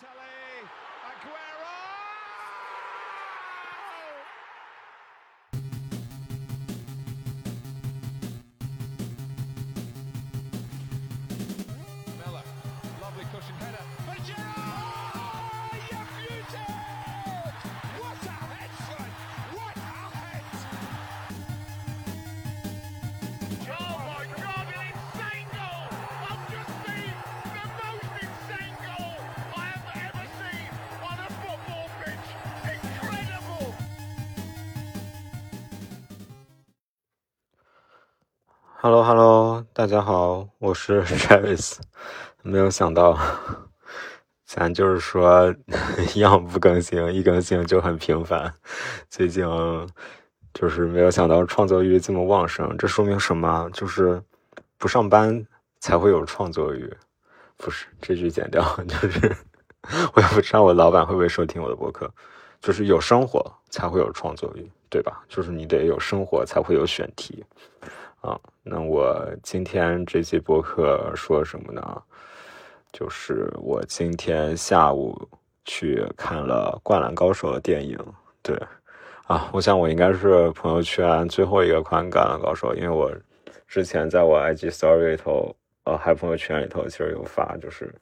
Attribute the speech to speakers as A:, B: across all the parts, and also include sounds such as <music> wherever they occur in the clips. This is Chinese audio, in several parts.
A: Balotelli, Aguero! Hello，Hello，大家好，我是 <laughs> Travis。没有想到，咱就是说，<laughs> 一样不更新，一更新就很频繁。最近就是没有想到创作欲这么旺盛，这说明什么？就是不上班才会有创作欲。不是这句剪掉，就是 <laughs> 我也不知道我老板会不会收听我的博客。就是有生活才会有创作欲，对吧？就是你得有生活才会有选题。啊，那我今天这期播客说什么呢？就是我今天下午去看了《灌篮高手》的电影。对，啊，我想我应该是朋友圈最后一个看《灌篮高手》，因为我之前在我 IG Story 里头，呃，还朋友圈里头其实有发，就是。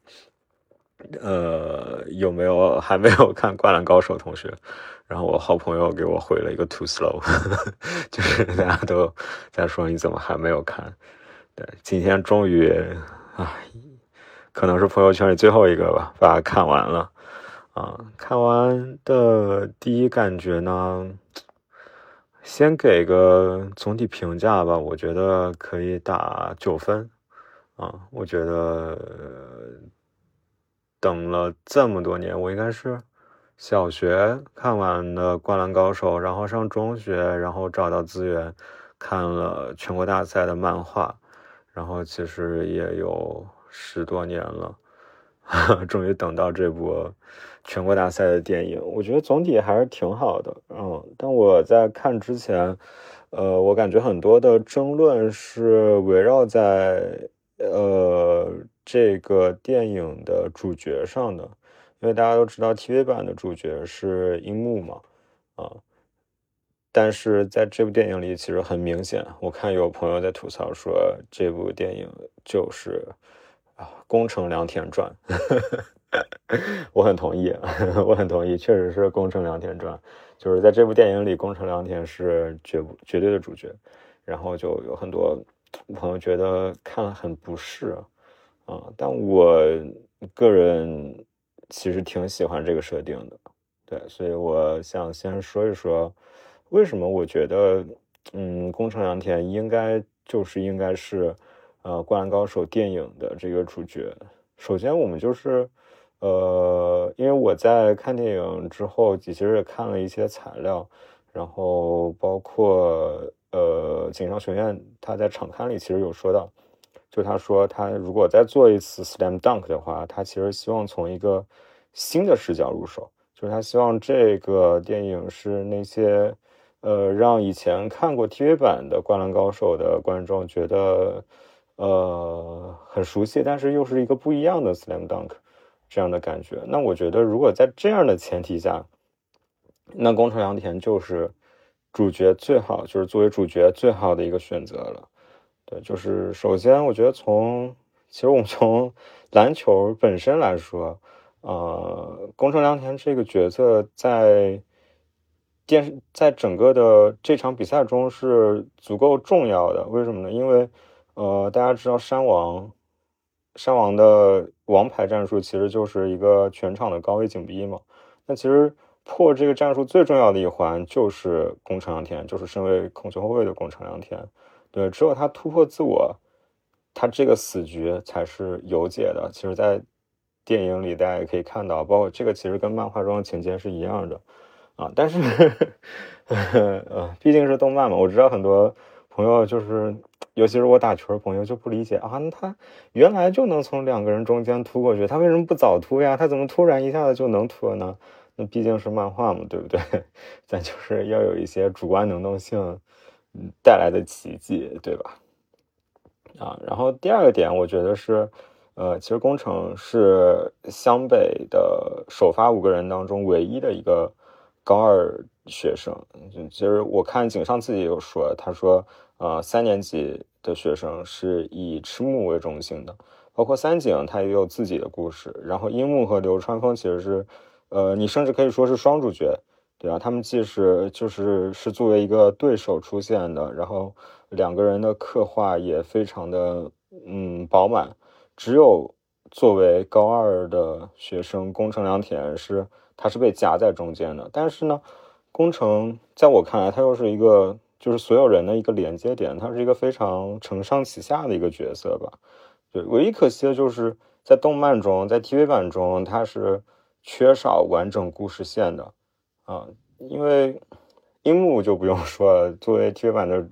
A: 呃，有没有 <laughs> 还没有看《灌篮高手》同学？然后我好朋友给我回了一个 too slow，<laughs> 就是大家都在说你怎么还没有看？对，今天终于啊，可能是朋友圈里最后一个吧，把它看完了。啊，看完的第一感觉呢，先给个总体评价吧，我觉得可以打九分。啊，我觉得。等了这么多年，我应该是小学看完的《灌篮高手》，然后上中学，然后找到资源看了全国大赛的漫画，然后其实也有十多年了，<laughs> 终于等到这部全国大赛的电影。我觉得总体还是挺好的，嗯。但我在看之前，呃，我感觉很多的争论是围绕在。呃，这个电影的主角上的，因为大家都知道 TV 版的主角是樱木嘛，啊，但是在这部电影里，其实很明显，我看有朋友在吐槽说这部电影就是啊宫城良田传，<laughs> 我很同意，<laughs> 我很同意，确实是宫城良田传，就是在这部电影里，宫城良田是绝绝对的主角，然后就有很多。朋友觉得看了很不适，啊但我个人其实挺喜欢这个设定的，对，所以我想先说一说为什么我觉得，嗯，宫城良田应该就是应该是呃《灌篮高手》电影的这个主角。首先，我们就是呃，因为我在看电影之后，其实也看了一些材料，然后包括。呃，锦上学院他在场刊里其实有说到，就他说他如果再做一次 slam dunk 的话，他其实希望从一个新的视角入手，就是他希望这个电影是那些呃让以前看过 TV 版的《灌篮高手》的观众觉得呃很熟悉，但是又是一个不一样的 slam dunk 这样的感觉。那我觉得如果在这样的前提下，那宫城良田就是。主角最好就是作为主角最好的一个选择了，对，就是首先我觉得从其实我们从 <laughs> 篮球本身来说，呃，宫城良田这个角色在电视在整个的这场比赛中是足够重要的。为什么呢？因为呃，大家知道山王山王的王牌战术其实就是一个全场的高位紧逼嘛，那其实。破这个战术最重要的一环就是宫城良田，就是身为控球后卫的宫城良田。对，只有他突破自我，他这个死局才是有解的。其实，在电影里大家也可以看到，包括这个其实跟漫画中的情节是一样的啊。但是呵呵，呃，毕竟是动漫嘛，我知道很多朋友就是，尤其是我打球的朋友就不理解啊，那他原来就能从两个人中间突过去，他为什么不早突呀？他怎么突然一下子就能突了呢？那毕竟是漫画嘛，对不对？<laughs> 咱就是要有一些主观能动性，带来的奇迹，对吧？啊，然后第二个点，我觉得是，呃，其实宫城是湘北的首发五个人当中唯一的一个高二学生。其实我看井上自己有说，他说，呃，三年级的学生是以赤木为中心的，包括三井他也有自己的故事。然后樱木和流川枫其实是，呃，你甚至可以说是双主角，对啊，他们既是就是是作为一个对手出现的，然后两个人的刻画也非常的嗯饱满。只有作为高二的学生，宫城良田是他是被夹在中间的。但是呢，宫城在我看来，他又是一个就是所有人的一个连接点，他是一个非常承上启下的一个角色吧。对，唯一可惜的就是在动漫中，在 TV 版中，他是缺少完整故事线的啊。因为樱木就不用说了，作为 TV 版的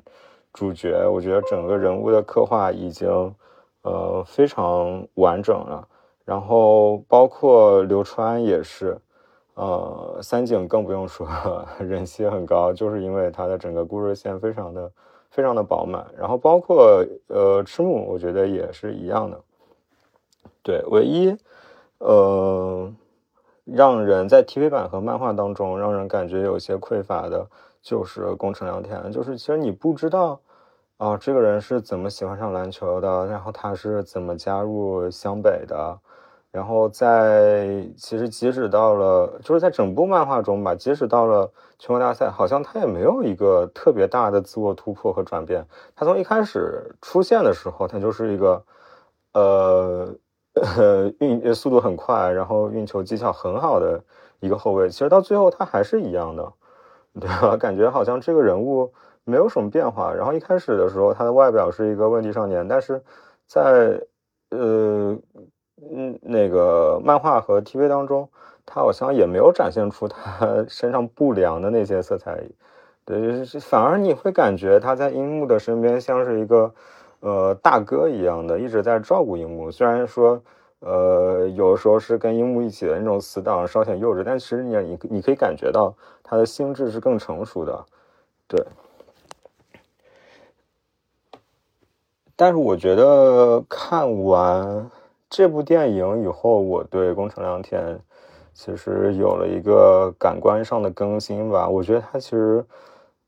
A: 主角，我觉得整个人物的刻画已经。呃，非常完整了，然后包括流川也是，呃，三井更不用说，人气很高，就是因为他的整个故事线非常的非常的饱满，然后包括呃赤木，我觉得也是一样的。对，唯一呃让人在 TV 版和漫画当中让人感觉有些匮乏的，就是宫城良田，就是其实你不知道。啊，这个人是怎么喜欢上篮球的？然后他是怎么加入湘北的？然后在其实即使到了，就是在整部漫画中吧，即使到了全国大赛，好像他也没有一个特别大的自我突破和转变。他从一开始出现的时候，他就是一个呃呃运速度很快，然后运球技巧很好的一个后卫。其实到最后他还是一样的，对吧？感觉好像这个人物。没有什么变化。然后一开始的时候，他的外表是一个问题少年，但是在呃嗯那个漫画和 TV 当中，他好像也没有展现出他 <laughs> 身上不良的那些色彩。对，反而你会感觉他在樱木的身边像是一个呃大哥一样的，一直在照顾樱木。虽然说呃有时候是跟樱木一起的那种死党稍显幼稚，但其实你你你可以感觉到他的心智是更成熟的。对。但是我觉得看完这部电影以后，我对宫城良田其实有了一个感官上的更新吧。我觉得他其实，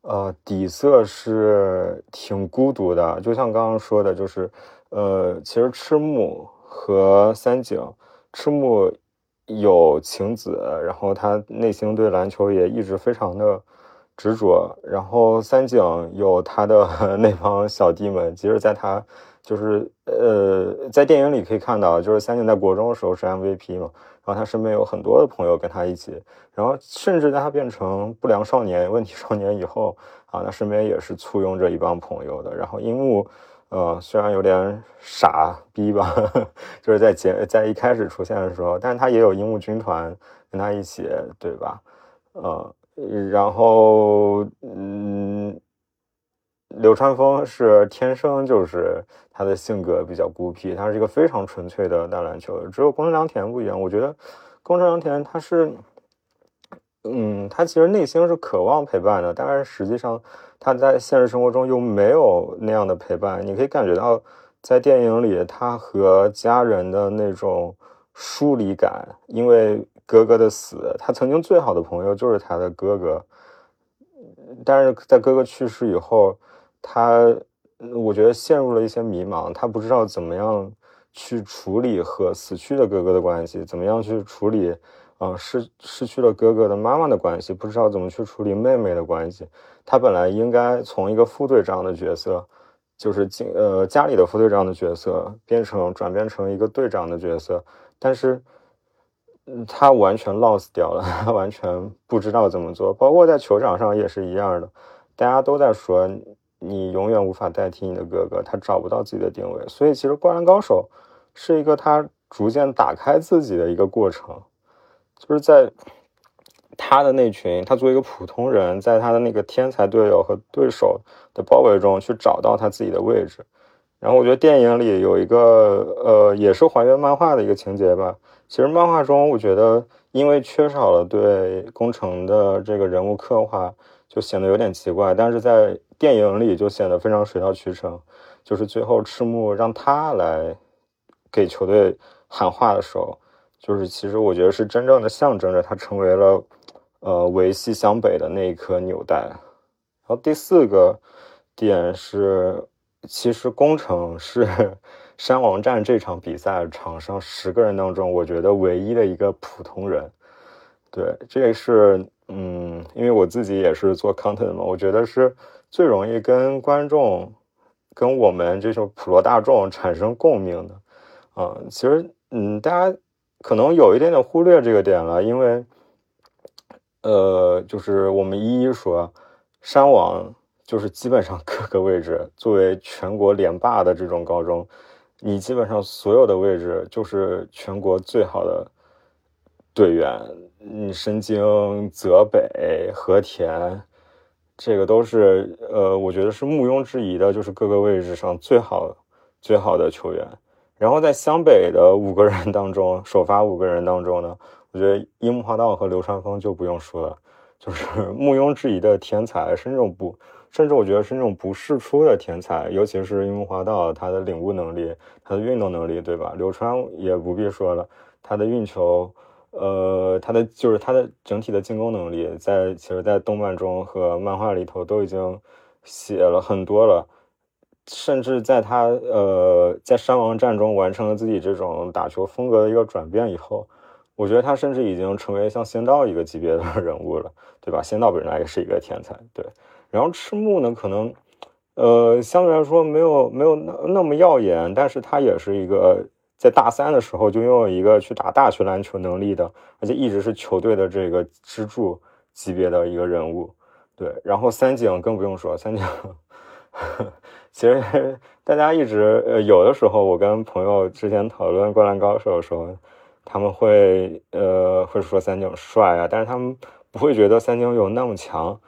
A: 呃，底色是挺孤独的。就像刚刚说的，就是，呃，其实赤木和三井，赤木有晴子，然后他内心对篮球也一直非常的。执着，然后三井有他的 <laughs> 那帮小弟们，即使，在他就是呃，在电影里可以看到，就是三井在国中的时候是 MVP 嘛，然后他身边有很多的朋友跟他一起，然后甚至在他变成不良少年、问题少年以后啊，他身边也是簇拥着一帮朋友的。然后樱木，呃，虽然有点傻逼吧，<laughs> 就是在结在一开始出现的时候，但是他也有樱木军团跟他一起，对吧？呃。然后，嗯，流川枫是天生就是他的性格比较孤僻，他是一个非常纯粹的打篮球。只有宫城良田不一样，我觉得宫城良田他是，嗯，他其实内心是渴望陪伴的，但是实际上他在现实生活中又没有那样的陪伴。你可以感觉到，在电影里他和家人的那种疏离感，因为。哥哥的死，他曾经最好的朋友就是他的哥哥，但是在哥哥去世以后，他我觉得陷入了一些迷茫，他不知道怎么样去处理和死去的哥哥的关系，怎么样去处理啊失失去了哥哥的妈妈的关系，不知道怎么去处理妹妹的关系。他本来应该从一个副队长的角色，就是进呃家里的副队长的角色，变成转变成一个队长的角色，但是。他完全 lost 掉了，他 <laughs> 完全不知道怎么做，包括在球场上也是一样的，大家都在说你永远无法代替你的哥哥，他找不到自己的定位，所以其实《灌篮高手》是一个他逐渐打开自己的一个过程，就是在他的那群，他作为一个普通人，在他的那个天才队友和对手的包围中去找到他自己的位置。然后我觉得电影里有一个呃，也是还原漫画的一个情节吧。其实漫画中，我觉得因为缺少了对宫城的这个人物刻画，就显得有点奇怪。但是在电影里就显得非常水到渠成，就是最后赤木让他来给球队喊话的时候，就是其实我觉得是真正的象征着他成为了呃维系湘北的那一颗纽带。然后第四个点是，其实工程是 <laughs> 山王战这场比赛场上十个人当中，我觉得唯一的一个普通人。对，这也是嗯，因为我自己也是做 content 嘛，我觉得是最容易跟观众。跟我们这种普罗大众产生共鸣的，啊，其实，嗯，大家可能有一点点忽略这个点了，因为，呃，就是我们一一说，山王就是基本上各个位置，作为全国连霸的这种高中，你基本上所有的位置就是全国最好的队员，嗯，申京、泽北、和田。这个都是呃，我觉得是毋庸置疑的，就是各个位置上最好最好的球员。然后在湘北的五个人当中，首发五个人当中呢，我觉得樱木花道和流川枫就不用说了，就是 <laughs> 毋庸置疑的天才，是那种不，甚至我觉得是那种不世出的天才。尤其是樱木花道，他的领悟能力，他的运动能力，对吧？流川也不必说了，他的运球。呃，他的就是他的整体的进攻能力，在其实，在动漫中和漫画里头都已经写了很多了，甚至在他呃在山王战中完成了自己这种打球风格的一个转变以后，我觉得他甚至已经成为像仙道一个级别的 <laughs> 人物了，对吧？仙道本来也是一个天才，对。然后赤木呢，可能呃相对来说没有没有那那么耀眼，但是他也是一个。在大三的时候就拥有一个去打大学篮球能力的，而且一直是球队的这个支柱级别的一个人物。对，然后三井更不用说，三井 <laughs> 其实大家一直呃有的时候我跟朋友之前讨论灌篮高手的时候，他们会呃会说三井帅啊，但是他们不会觉得三井有那么强。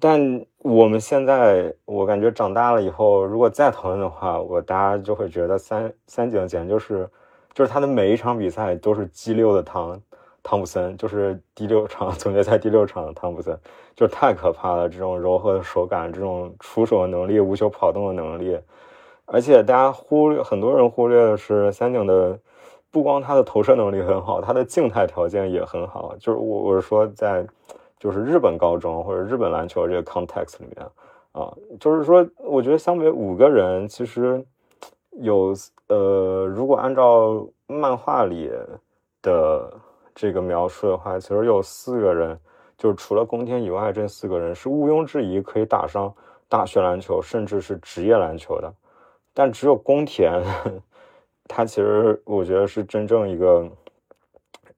A: 但我们现在，我感觉长大了以后，如果再讨论的话，我大家就会觉得三三井简直就是，就是他的每一场比赛都是 G 六的汤汤普森，就是第六场总决赛第六场的汤普森，就太可怕了。这种柔和的手感，这种出手的能力，无球跑动的能力，而且大家忽略，很多人忽略的是三井的，不光他的投射能力很好，他的静态条件也很好。就是我我是说在。就是日本高中或者日本篮球这个 context 里面啊，就是说，我觉得相比五个人其实有呃，如果按照漫画里的这个描述的话，其实有四个人，就是除了宫田以外，这四个人是毋庸置疑可以打上大学篮球，甚至是职业篮球的。但只有宫田，他其实我觉得是真正一个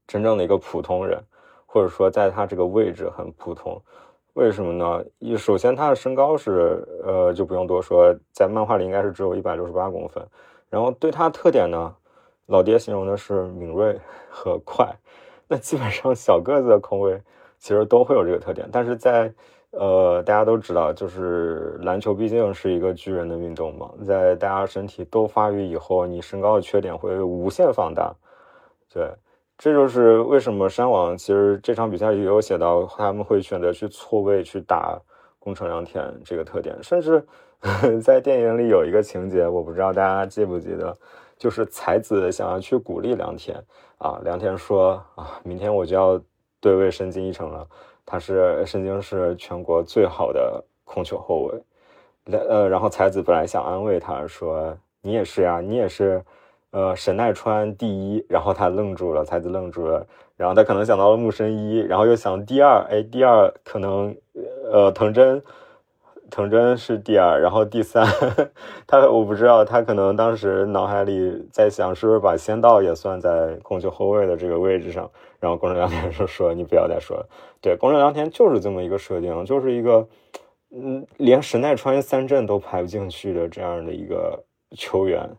A: 真正的一个普通人。或者说，在他这个位置很普通，为什么呢？一首先他的身高是，呃，就不用多说，在漫画里应该是只有一百六十八公分。然后对他特点呢，老爹形容的是敏锐和快。那基本上小个子的控卫其实都会有这个特点。但是在，呃，大家都知道，就是篮球毕竟是一个巨人的运动嘛，在大家身体都发育以后，你身高的缺点会无限放大。对。这就是为什么山王其实这场比赛也有写到他们会选择去错位去打宫城良田这个特点，甚至 <laughs> 在电影里有一个情节，我不知道大家记不记得，就是才子想要去鼓励良田。啊，良田说啊，明天我就要对位申京一城了，他是申京是全国最好的控球后卫，呃，然后才子本来想安慰他说，你也是呀，你也是。呃，神奈川第一，然后他愣住了，才子愣住了，然后他可能想到了木神一，然后又想第二，哎，第二可能，呃，藤真，藤真是第二，然后第三，<laughs> 他我不知道，他可能当时脑海里在想，是不是把仙道也算在控球后卫的这个位置上，然后宫城良田说说你不要再说了，对，宫城良田就是这么一个设定，就是一个，嗯，连神奈川三镇都排不进去的这样的一个球员。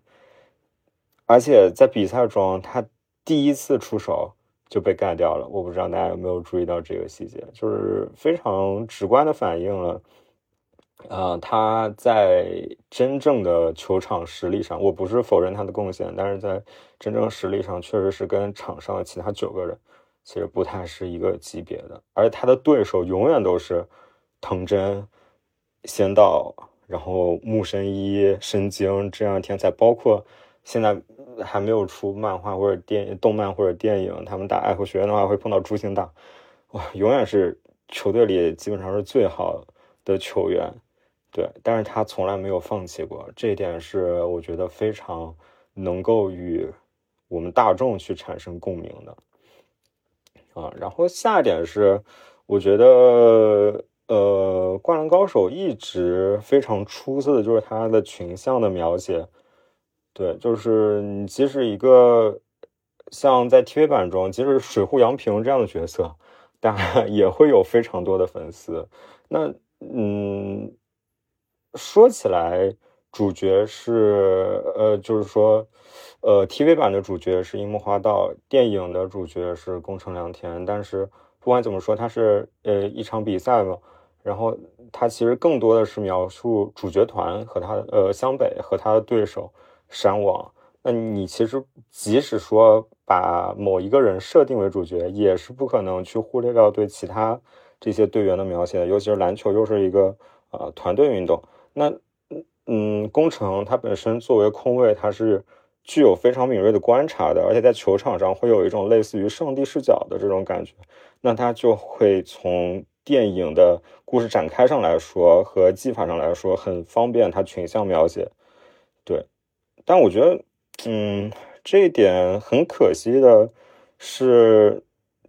A: 而且在比赛中，他第一次出手就被盖掉了。我不知道大家有没有注意到这个细节，就是非常直观的反映了，呃，他在真正的球场实力上，我不是否认他的贡献，但是在真正实力上，确实是跟场上的其他九个人其实不太是一个级别的。而他的对手永远都是藤真、仙道，然后木神一、申京这样天才，包括现在。还没有出漫画或者电动漫或者电影，他们打爱护学院的话会碰到朱星大，哇，永远是球队里基本上是最好的球员，对，但是他从来没有放弃过，这一点是我觉得非常能够与我们大众去产生共鸣的，啊，然后下一点是，我觉得。呃，灌篮高手一直非常出色的就是他的群像的描写，对，就是你即使一个像在 TV 版中，即使水户洋平这样的角色，当然 <laughs> 也会有非常多的粉丝。那嗯，说起来，主角是呃，就是说，呃，TV 版的主角是樱木花道，电影的主角是宫城良田。但是不管怎么说，它是呃一场比赛嘛。然后他其实更多的是描述主角团和他呃湘北和他的对手山王。那你其实即使说把某一个人设定为主角，也是不可能去忽略掉对其他这些队员的描写的。尤其是篮球又是一个呃团队运动。那嗯，工程他本身作为空位，他是具有非常敏锐的观察的，而且在球场上会有一种类似于上帝视角的这种感觉。那他就会从电影的故事展开上来说和技法上来说很方便，它群像描写，但我觉得，嗯，这一点很可惜的是，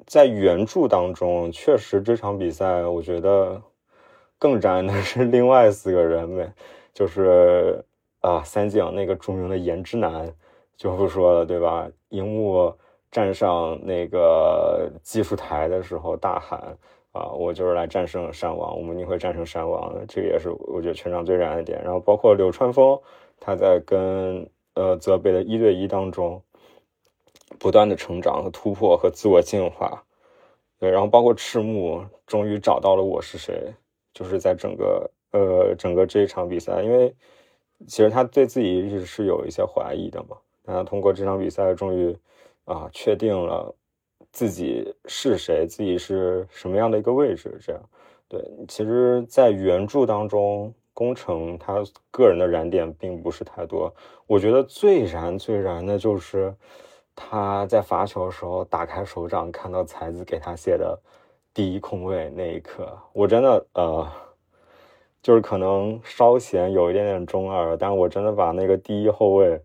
A: 在原著当中，确实这场比赛我觉得更燃的是另外四个人们，<laughs> 就是啊，三井那个著名的颜之男就不说了，对吧？樱木站上那个技术台的时候大喊。啊，我就是来战胜山王，我们一定会战胜山王。这个也是我觉得全场最燃的点。然后包括流川枫，他在跟呃泽北的一对一当中，不断的成长和突破和自我进化。对，然后包括赤木，终于找到了我是谁，就是在整个呃整个这一场比赛，因为其实他对自己一直是有一些怀疑的嘛。那他通过这场比赛，终于啊确定了。自己是谁，自己是什么样的一个位置？这样，对，其实，在原著当中，工程他个人的燃点并不是太多。我觉得最燃、最燃的就是他在罚球的时候打开手掌，看到才子给他写的第一空位那一刻，我真的呃，就是可能稍显有一点点中二，但我真的把那个第一后卫。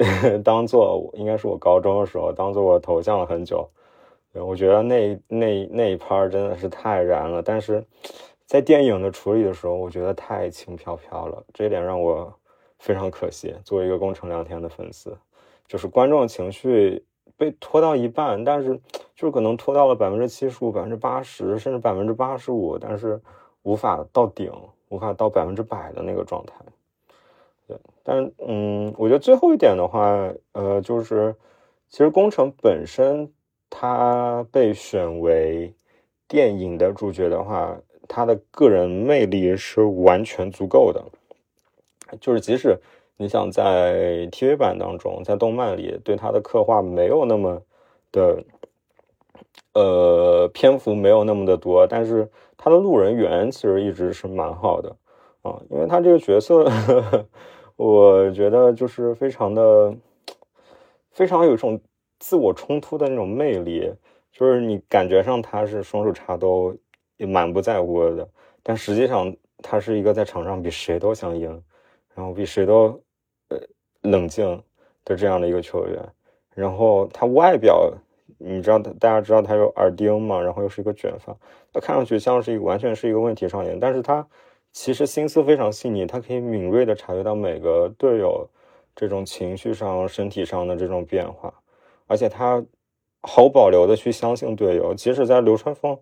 A: <laughs> 当做应该是我高中的时候，当做我头像了很久。我觉得那那那一拍真的是太燃了，但是在电影的处理的时候，我觉得太轻飘飘了，这一点让我非常可惜。作为一个宫城良田的粉丝，就是观众情绪被拖到一半，但是就是可能拖到了百分之七十五、百分之八十，甚至百分之八十五，但是无法到顶，无法到百分之百的那个状态。对，但嗯，我觉得最后一点的话，呃，就是其实工程本身，他被选为电影的主角的话，他的个人魅力是完全足够的。就是即使你想在 TV 版当中，在动漫里对他的刻画没有那么的，呃，篇幅没有那么的多，但是他的路人缘其实一直是蛮好的啊，因为他这个角色。<laughs> 我觉得就是非常的，非常有一种自我冲突的那种魅力，就是你感觉上他是双手插兜，也满不在乎的，但实际上他是一个在场上比谁都想赢，然后比谁都呃冷静的这样的一个球员。然后他外表，你知道大家知道他有耳钉嘛，然后又是一个卷发，他看上去像是一个完全是一个问题少年，但是他。其实心思非常细腻，他可以敏锐的察觉到每个队友这种情绪上、身体上的这种变化，而且他毫无保留的去相信队友，即使在流川枫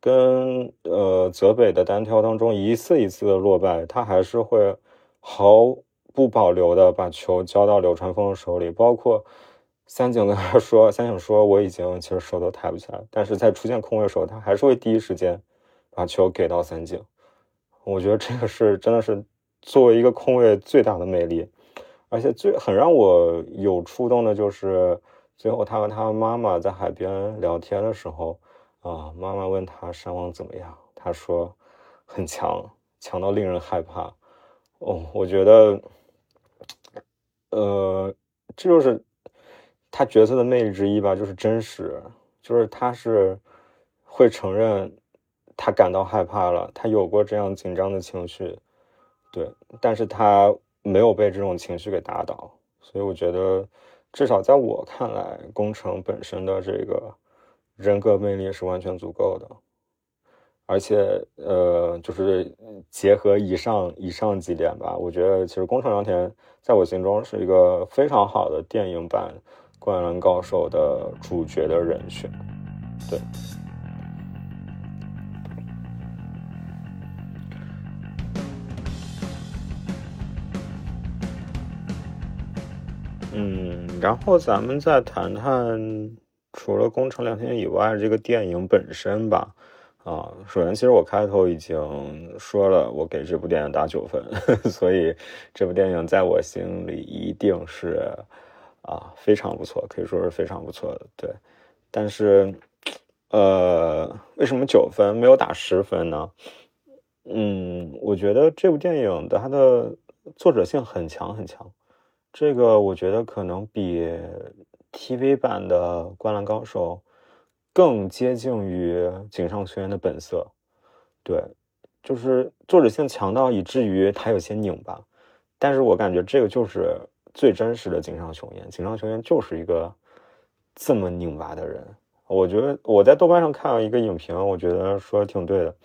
A: 跟呃泽北的单挑当中一次一次的落败，他还是会毫不保留的把球交到流川枫的手里。包括三井跟他说，三井说我已经其实手都抬不起来，但是在出现空位的时候，他还是会第一时间把球给到三井。我觉得这个是真的是作为一个空位最大的魅力，而且最很让我有触动的就是最后他和他妈妈在海边聊天的时候，啊，妈妈问他山王怎么样，他说很强，强到令人害怕。哦，我觉得，呃，这就是他角色的魅力之一吧，就是真实，就是他是会承认他感到害怕了，他有过这样紧张的情绪，对，但是他没有被这种情绪给打倒，所以我觉得，至少在我看来，工程本身的这个人格魅力是完全足够的。而且，呃，就是结合以上以上几点吧，我觉得其实宫城良田在我心中是一个非常好的电影版《灌篮高手》的主角的人选。对，嗯，然后咱们再谈谈除了工程良田以外，这个电影本身吧。啊，首先，其实我开头已经说了，我给这部电影打九分，<laughs> 所以这部电影在我心里一定是啊非常不错，可以说是非常不错的。对，但是，呃，为什么九分没有打十分呢？嗯，我觉得这部电影的它的作者性很强很强，这个我觉得可能比 TV 版的《灌篮高手》。更接近于井上雄彦的本色，对，就是作者性强到以至于他有些拧巴，但是我感觉这个就是最真实的井上雄彦，井上雄彦就是一个这么拧巴的人。我觉得我在豆瓣上看了一个影评，我觉得说的挺对的，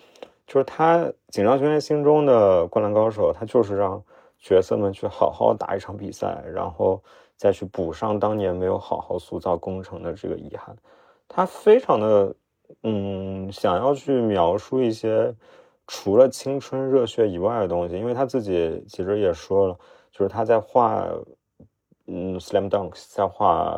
A: 就是他井上雄彦心中的灌篮高手，他就是让角色们去好好打一场比赛，然后再去补上当年没有好好塑造工程的这个遗憾。他非常的，嗯，想要去描述一些除了青春热血以外的东西，因为他自己其实也说了，就是他在画，嗯，Slam Dunk，在画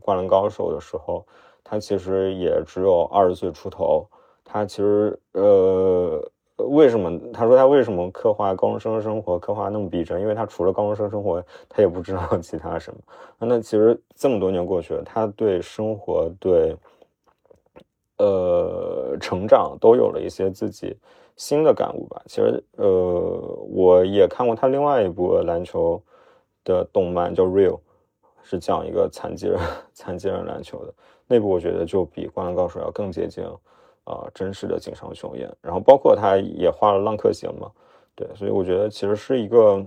A: 灌篮高手的时候，他其实也只有二十岁出头。他其实，呃，为什么他说他为什么刻画高中生生活刻画那么逼真？因为他除了高中生生活，他也不知道其他什么。那其实这么多年过去了，他对生活对。呃，成长都有了一些自己新的感悟吧。其实，呃，我也看过他另外一部篮球的动漫，叫《Real》，是讲一个残疾人、残疾人篮球的。那部我觉得就比《灌篮高手》要更接近啊真实的井上雄彦。然后，包括他也画了浪客行嘛，对，所以我觉得其实是一个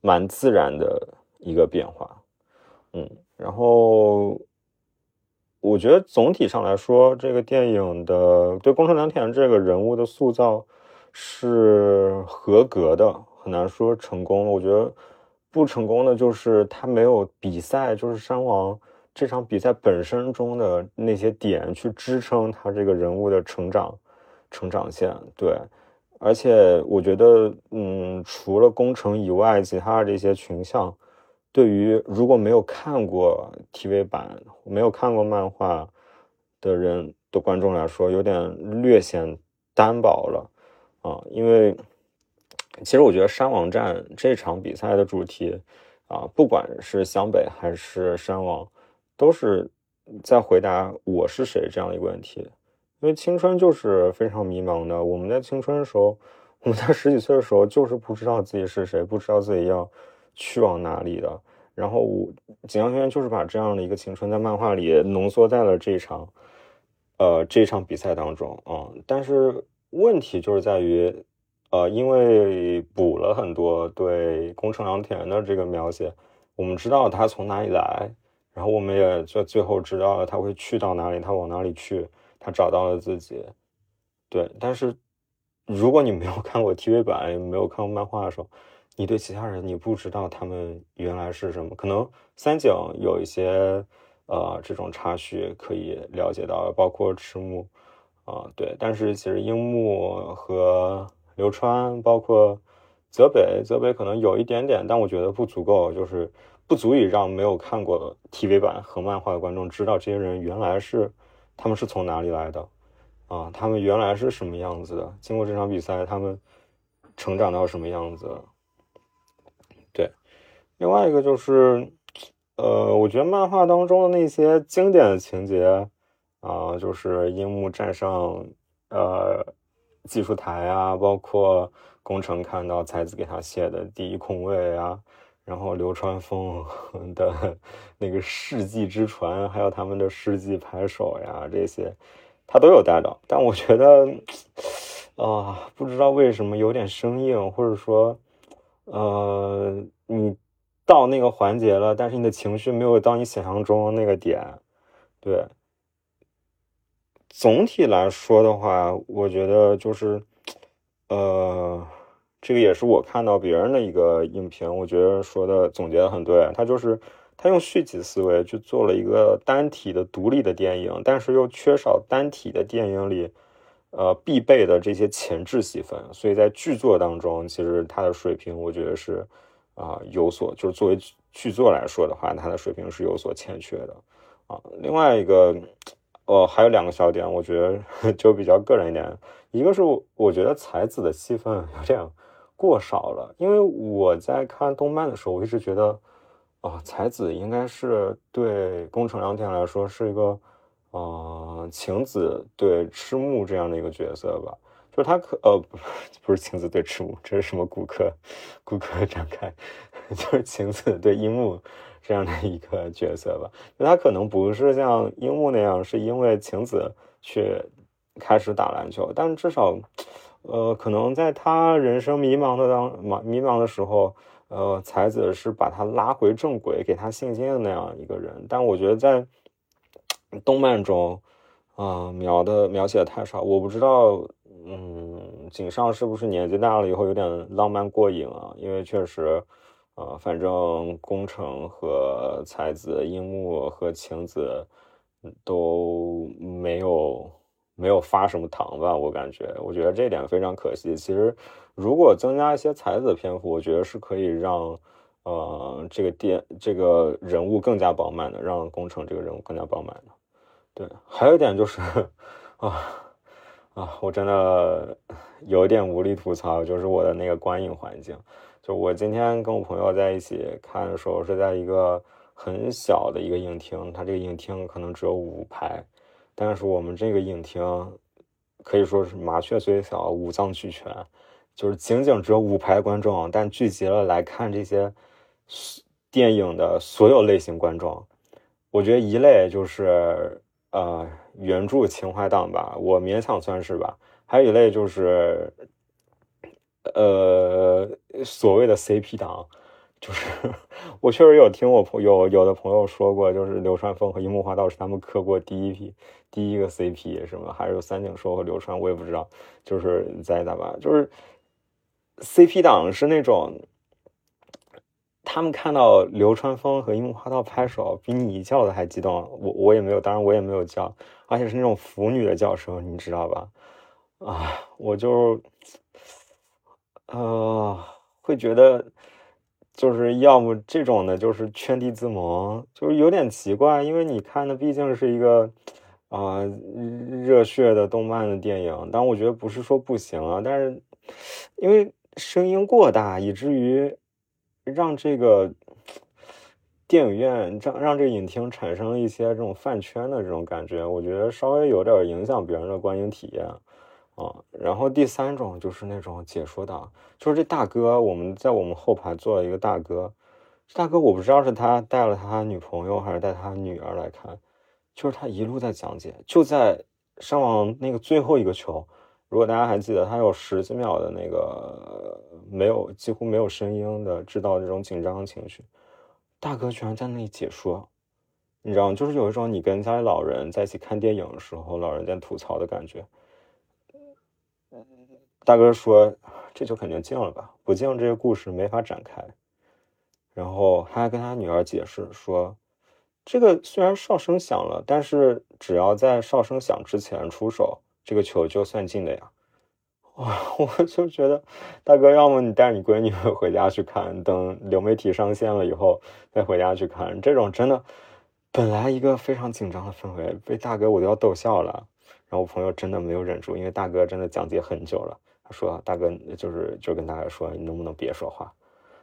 A: 蛮自然的一个变化。嗯，然后。我觉得总体上来说，这个电影的对宫城良田这个人物的塑造是合格的，很难说成功。我觉得不成功的就是他没有比赛，就是山王这场比赛本身中的那些点去支撑他这个人物的成长成长线。对，而且我觉得，嗯，除了宫城以外，其他的这些群像。对于如果没有看过 TV 版、没有看过漫画的人的观众来说，有点略显单薄了啊！因为其实我觉得山王战这场比赛的主题啊，不管是湘北还是山王，都是在回答“我是谁”这样的一个问题。因为青春就是非常迷茫的，我们在青春的时候，我们在十几岁的时候，就是不知道自己是谁，不知道自己要。去往哪里的？然后我锦江学院就是把这样的一个青春在漫画里浓缩在了这场，呃，这场比赛当中啊。但是问题就是在于，呃，因为补了很多对宫城良田的这个描写，我们知道他从哪里来，然后我们也就最后知道了他会去到哪里，他往哪里去，他找到了自己。对，但是如果你没有看过 TV 版，也没有看过漫画的时候，你对其他人，你不知道他们原来是什么？可能三井有一些呃这种插叙可以了解到，包括赤木啊，对。但是其实樱木和流川，包括泽北，泽北可能有一点点，但我觉得不足够，就是不足以让没有看过 TV 版和漫画的观众知道这些人原来是他们是从哪里来的啊，他们原来是什么样子的？经过这场比赛，他们成长到什么样子？对另外一个就是，呃，我觉得漫画当中的那些经典的情节啊，就是樱木站上呃技术台啊，包括宫城看到才子给他写的第一空位啊，然后流川枫 <laughs> 的 <laughs> 那个世纪之船，还有他们的世纪拍手呀，这些他都有带到。但我觉得，啊，不知道为什么有点生硬，或者说，呃，你到那个环节了，但是你的情绪没有到你想象中的那个点，对。总体来说的话，我觉得就是，呃，这个也是我看到别人的一个影评，我觉得说的总结的很对。他就是他用续集思维去做了一个单体的独立的电影，但是又缺少单体的电影里，呃，必备的这些前置戏份，所以在剧作当中，其实他的水平，我觉得是啊有所，就是作为剧作来说的话，他的水平是有所欠缺的啊。另外一个。哦，还有两个小点，我觉得 <laughs> 就比较个人一点。一个是我觉得才子的戏份有点过少了，因为我在看动漫的时候，我一直觉得，啊，才子应该是对宫城良田来说是一个，呃，晴子对赤木这样的一个角色吧。就是他可呃不 <laughs> 不是晴子对赤木，这是什么骨科骨科展开？<laughs> 就是晴子对樱木。这样的一个角色吧，他可能不是像樱木那样，是因为晴子去开始打篮球，但至少，呃，可能在他人生迷茫的当迷迷茫的时候，呃，才子是把他拉回正轨，给他信心的那样一个人。但我觉得在动漫中，啊，描的描写的太少，我不知道，嗯，井上是不是年纪大了以后有点浪漫过瘾啊？因为确实。啊，反正宫城和才子、樱木和晴子都没有没有发什么糖吧？我感觉，我觉得这点非常可惜。其实，如果增加一些才子篇幅，我觉得是可以让呃这个电这个人物更加饱满的，让宫城这个人物更加饱满的。对，还有一点就是啊啊，我真的有点无力吐槽，就是我的那个观影环境。就我今天跟我朋友在一起看的时候，是在一个很小的一个影厅，它这个影厅可能只有五排，但是我们这个影厅可以说是麻雀虽小，五脏俱全，就是仅仅只有五排观众，但聚集了来看这些电影的所有类型观众。我觉得一类就是呃原著情怀党吧，我勉强算是吧，还有一类就是。呃，所谓的 CP 党，就是我确实有听我朋有有的朋友说过，就是流川枫和樱木花道是他们磕过第一批第一个 CP，什么还有三井寿和流川，我也不知道，就是在打吧，就是 CP 党是那种，他们看到流川枫和樱木花道拍手，比你叫的还激动，我我也没有，当然我也没有叫，而且是那种腐女的叫声，你知道吧？啊，我就。呃，会觉得就是要么这种的，就是圈地自萌，就是有点奇怪，因为你看的毕竟是一个啊热血的动漫的电影，但我觉得不是说不行啊，但是因为声音过大，以至于让这个电影院让让这个影厅产生了一些这种饭圈的这种感觉，我觉得稍微有点影响别人的观影体验。啊，然后第三种就是那种解说党，就是这大哥，我们在我们后排坐了一个大哥，这大哥我不知道是他带了他女朋友还是带他女儿来看，就是他一路在讲解，就在上网那个最后一个球，如果大家还记得，他有十几秒的那个没有几乎没有声音的制造这种紧张情绪，大哥居然在那里解说，你知道吗？就是有一种你跟家里老人在一起看电影的时候，老人在吐槽的感觉。大哥说：“这就肯定静了吧，不静这个故事没法展开。”然后他还跟他女儿解释说：“这个虽然哨声响了，但是只要在哨声响之前出手，这个球就算进的呀。”哇，我就觉得大哥，要么你带你闺女 <laughs> 回家去看，等流媒体上线了以后再回家去看。这种真的，本来一个非常紧张的氛围，被大哥我都要逗笑了。然后我朋友真的没有忍住，因为大哥真的讲解很久了。说大哥就是就跟大家说，你能不能别说话？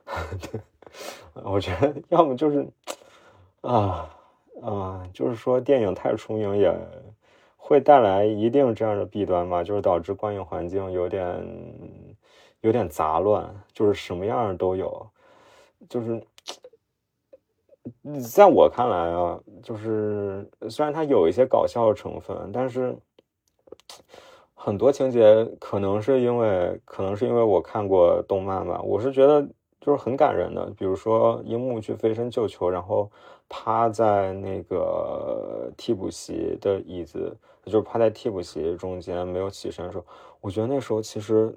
A: <laughs> 我觉得要么就是啊啊，就是说电影太出名也会带来一定这样的弊端吧，就是导致观影环境有点有点杂乱，就是什么样都有。就是在我看来啊，就是虽然它有一些搞笑的成分，但是很多情节可能是因为可能是因为我看过动漫吧，我是觉得就是很感人的。比如说樱木去飞身救球，然后趴在那个替补席的椅子，就是趴在替补席中间没有起身的时候，我觉得那时候其实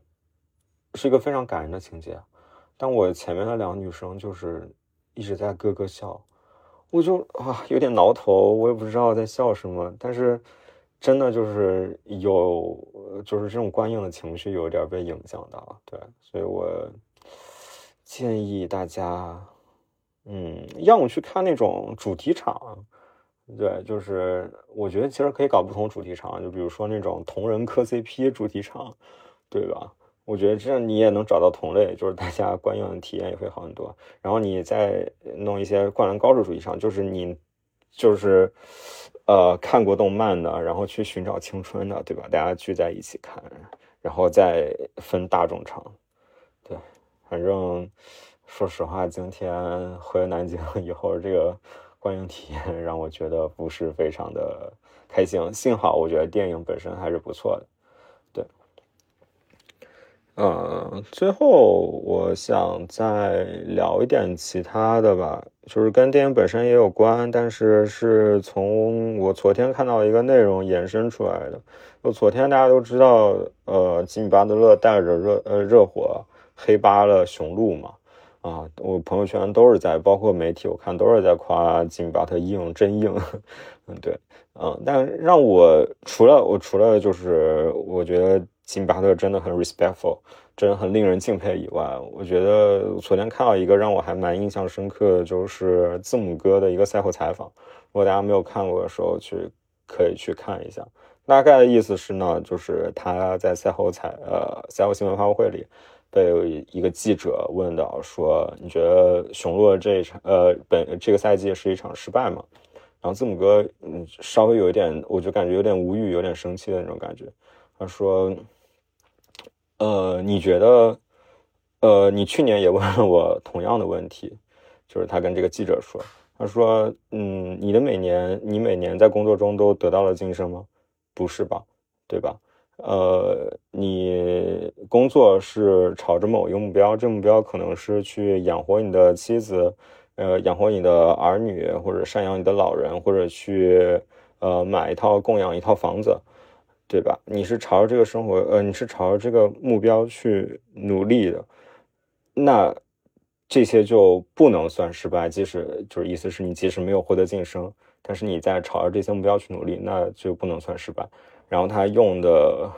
A: 是一个非常感人的情节。但我前面的两个女生就是一直在咯咯笑，我就啊有点挠头，我也不知道在笑什么。但是真的就是有，就是这种观影的情绪有点被影响到，对，所以我建议大家，嗯，要么去看那种主题场，对，就是我觉得其实可以搞不同主题场，就比如说那种同人磕 CP 主题场，对吧？我觉得这样你也能找到同类，就是大家观影的体验也会好很多。然后你再弄一些灌篮高手主题场，就是你就是呃看过动漫的，然后去寻找青春的，对吧？大家聚在一起看，然后再分大众场。对，反正说实话，今天回南京以后，这个观影体验让我觉得不是非常的开心。幸好我觉得电影本身还是不错的。嗯，最后我想再聊一点其他的吧，就是跟电影本身也有关，但是是从我昨天看到一个内容延伸出来的。就昨天大家都知道，呃，吉米巴特勒带着热呃热火黑扒了雄鹿嘛，啊，我朋友圈都是在，包括媒体我看都是在夸吉米巴特硬，真硬，<laughs> 嗯，对，嗯，但让我除了我除了就是我觉得。辛巴特真的很 respectful，真的很令人敬佩。以外，我觉得昨天看到一个让我还蛮印象深刻的，就是字母哥的一个赛后采访。如果大家没有看过的时候，去可以去看一下。大概的意思是呢，就是他在赛后采呃赛后新闻发布会里，被一个记者问到说：“你觉得雄鹿这一场呃本这个赛季是一场失败吗？”然后字母哥嗯稍微有一点，我就感觉有点无语，有点生气的那种感觉。他说。呃，你觉得，呃，你去年也问了我同样的问题，就是他跟这个记者说，他说，嗯，你的每年，你每年在工作中都得到了晋升吗？不是吧，对吧？呃，你工作是朝着某一个目标，这目标可能是去养活你的妻子，呃，养活你的儿女，或者赡养你的老人，或者去，呃，买一套供养一套房子。对吧？你是朝着这个生活，呃，你是朝着这个目标去努力的，那这些就不能算失败。即使就是意思是你即使没有获得晋升，但是你在朝着这些目标去努力，那就不能算失败。然后他用的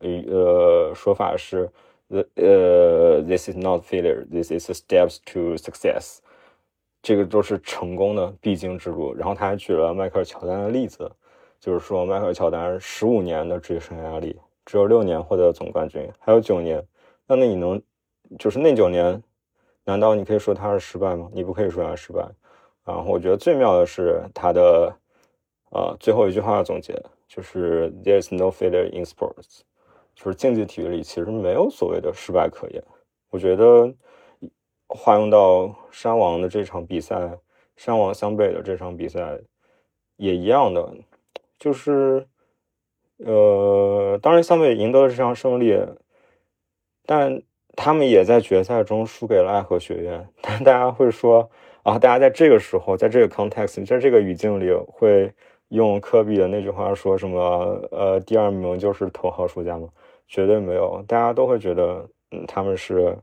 A: 呃说法是，the 呃，this is not failure, this is steps to success。这个都是成功的必经之路。然后他还举了迈克尔乔丹的例子。就是说，迈克尔乔丹十五年的职业生涯里，只有六年获得总冠军，还有九年。那那你能，就是那九年，难道你可以说他是失败吗？你不可以说他失败。然后我觉得最妙的是他的，呃，最后一句话总结，就是 "There's no failure in sports"，就是竞技体育里其实没有所谓的失败可言。我觉得化用到山王的这场比赛，山王湘北的这场比赛也一样的。就是，呃，当然，湘北赢得了这场胜利，但他们也在决赛中输给了爱河学院。<laughs> 但大家会说啊，大家在这个时候，在这个 context，在这个语境里，会用科比的那句话说什么？呃，第二名就是头号输家吗？绝对没有，大家都会觉得，嗯，他们是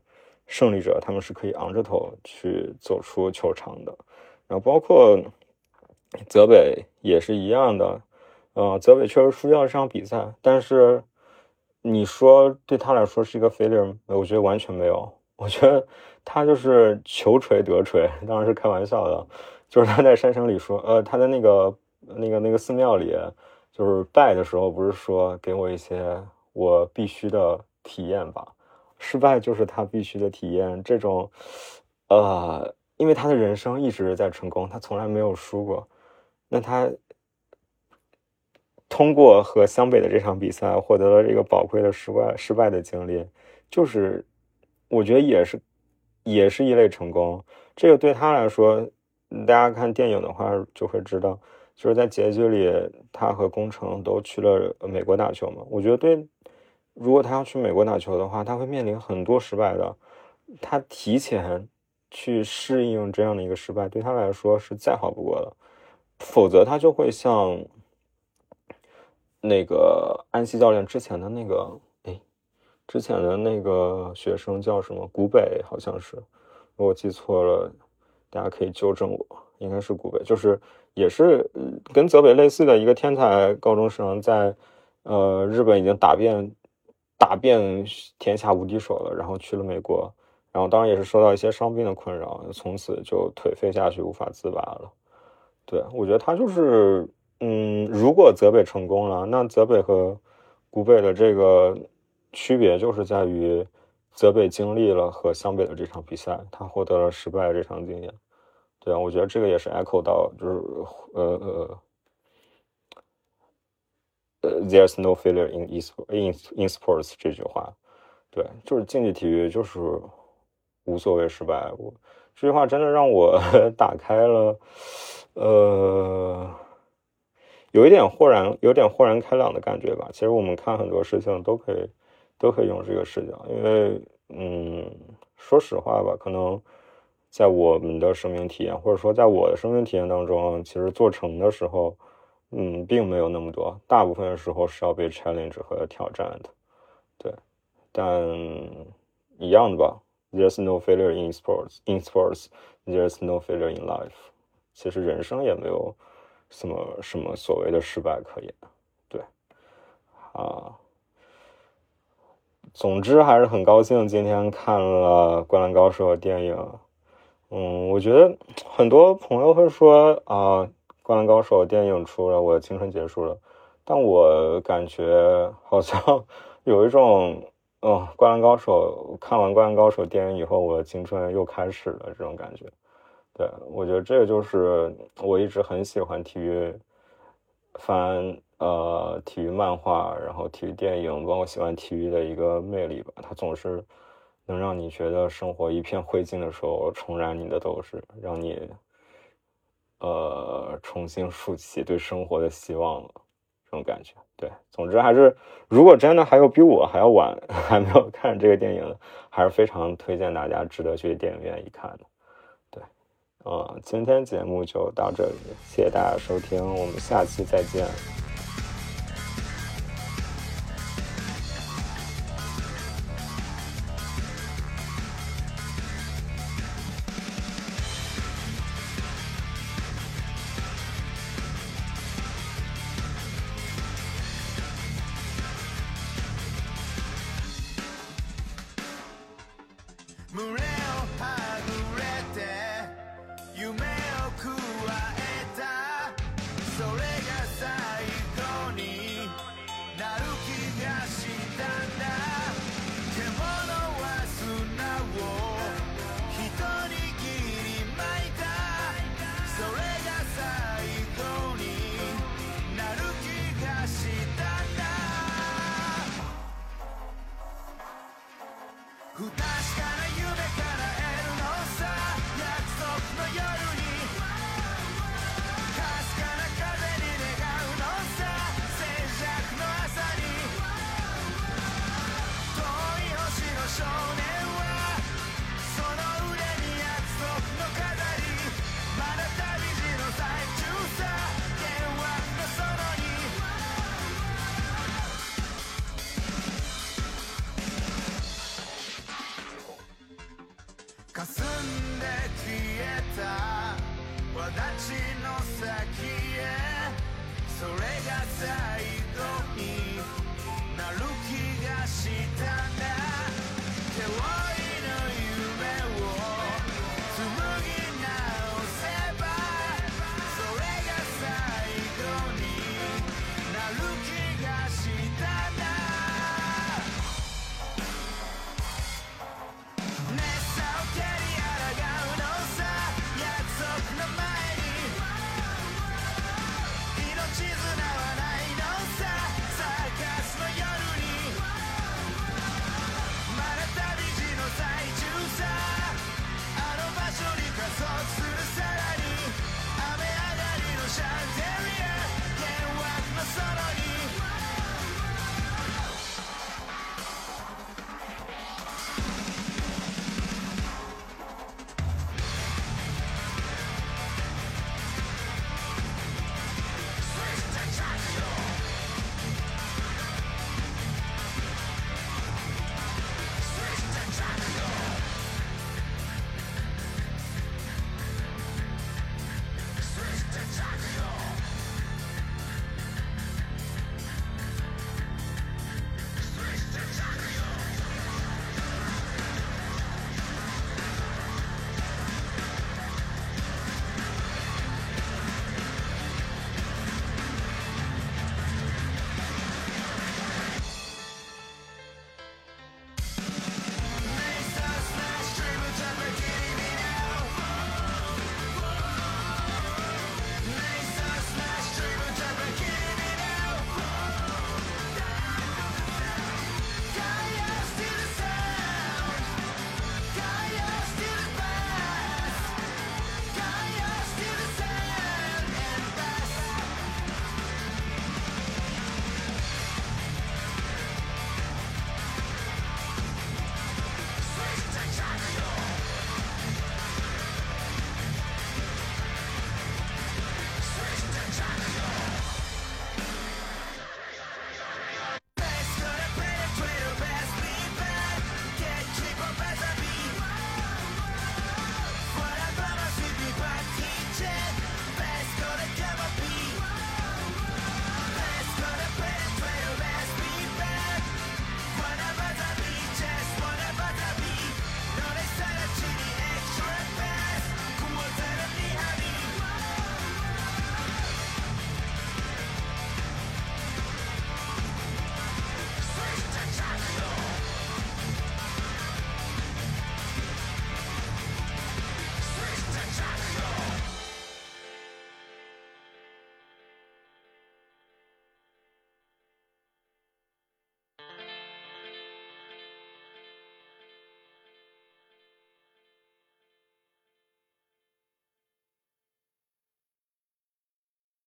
A: 胜利者，他们是可以昂着头去走出球场的。然后包括泽北也是一样的。呃，泽北确实输掉了这场比赛，但是你说对他来说是一个 failure，我觉得完全没有。我觉得他就是求锤得锤，当然是开玩笑的。就是他在山城里说，呃，他在那个那个那个寺庙里，就是拜的时候，不是说给我一些我必须的体验吧？失败就是他必须的体验。这种，呃，因为他的人生一直在成功，他从来没有输过，那他。通过和湘北的这场比赛，获得了这个宝贵的失败失败的经历，就是我觉得也是，也是一类成功。这个对他来说，大家看电影的话就会知道，就是在结局里，他和宫城都去了美国打球嘛。我觉得对，如果他要去美国打球的话，他会面临很多失败的。他提前去适应这样的一个失败，对他来说是再好不过了。否则他就会像那个安西教练之前的那个，哎，之前的那个学生叫什么？古北好像是，如果记错了。大家可以纠正我，应该是古北，就是也是跟泽北类似的一个天才高中生，在呃日本已经打遍打遍天下无敌手了，然后去了美国，然后当然也是受到一些伤病的困扰，从此就颓废下去，无法自拔了。对我觉得他就是，嗯，如果泽北成功了，那泽北和古北的这个区别就是在于。泽北经历了和湘北的这场比赛，他获得了失败的这场经验。对啊，我觉得这个也是 echo 到，就是呃呃呃，there's no failure in in in sports 这句话。对，就是竞技体育就是无所谓失败。我这句话真的让我 <laughs> 打开了，呃，有一点豁然，有点豁然开朗的感觉吧。其实我们看很多事情都可以。都可以用这个视角，因为，嗯，说实话吧，可能在我们的生命体验，或者说在我的生命体验当中，其实做成的时候，嗯，并没有那么多，大部分的时候是要被 challenge 和挑战的，对，但一样的吧，there's no failure in sports，in sports，there's no failure in life，其实人生也没有什么什么所谓的失败可言，对，啊。总之还是很高兴今天看了《灌篮高手》电影。嗯，我觉得很多朋友会说啊，《灌篮高手》电影出了，我的青春结束了。但我感觉好像 <laughs> 有一种，嗯，《灌篮高手》看完《灌篮高手》电影以后，我的青春又开始了这种感觉。对，我觉得这个就是我一直很喜欢体育番。呃，体育漫画，然后体育电影，包括喜欢体育的一个魅力吧。它总是能让你觉得生活一片灰烬的时候，重燃你的斗志，让你呃重新竖起对生活的希望了。这种感觉，对。总之还是，如果真的还有比我还要晚 <laughs> 还没有看这个电影，还是非常推荐大家值得去电影院一看的。呃，今天节目就到这里，谢谢大家收听，我们下期再见。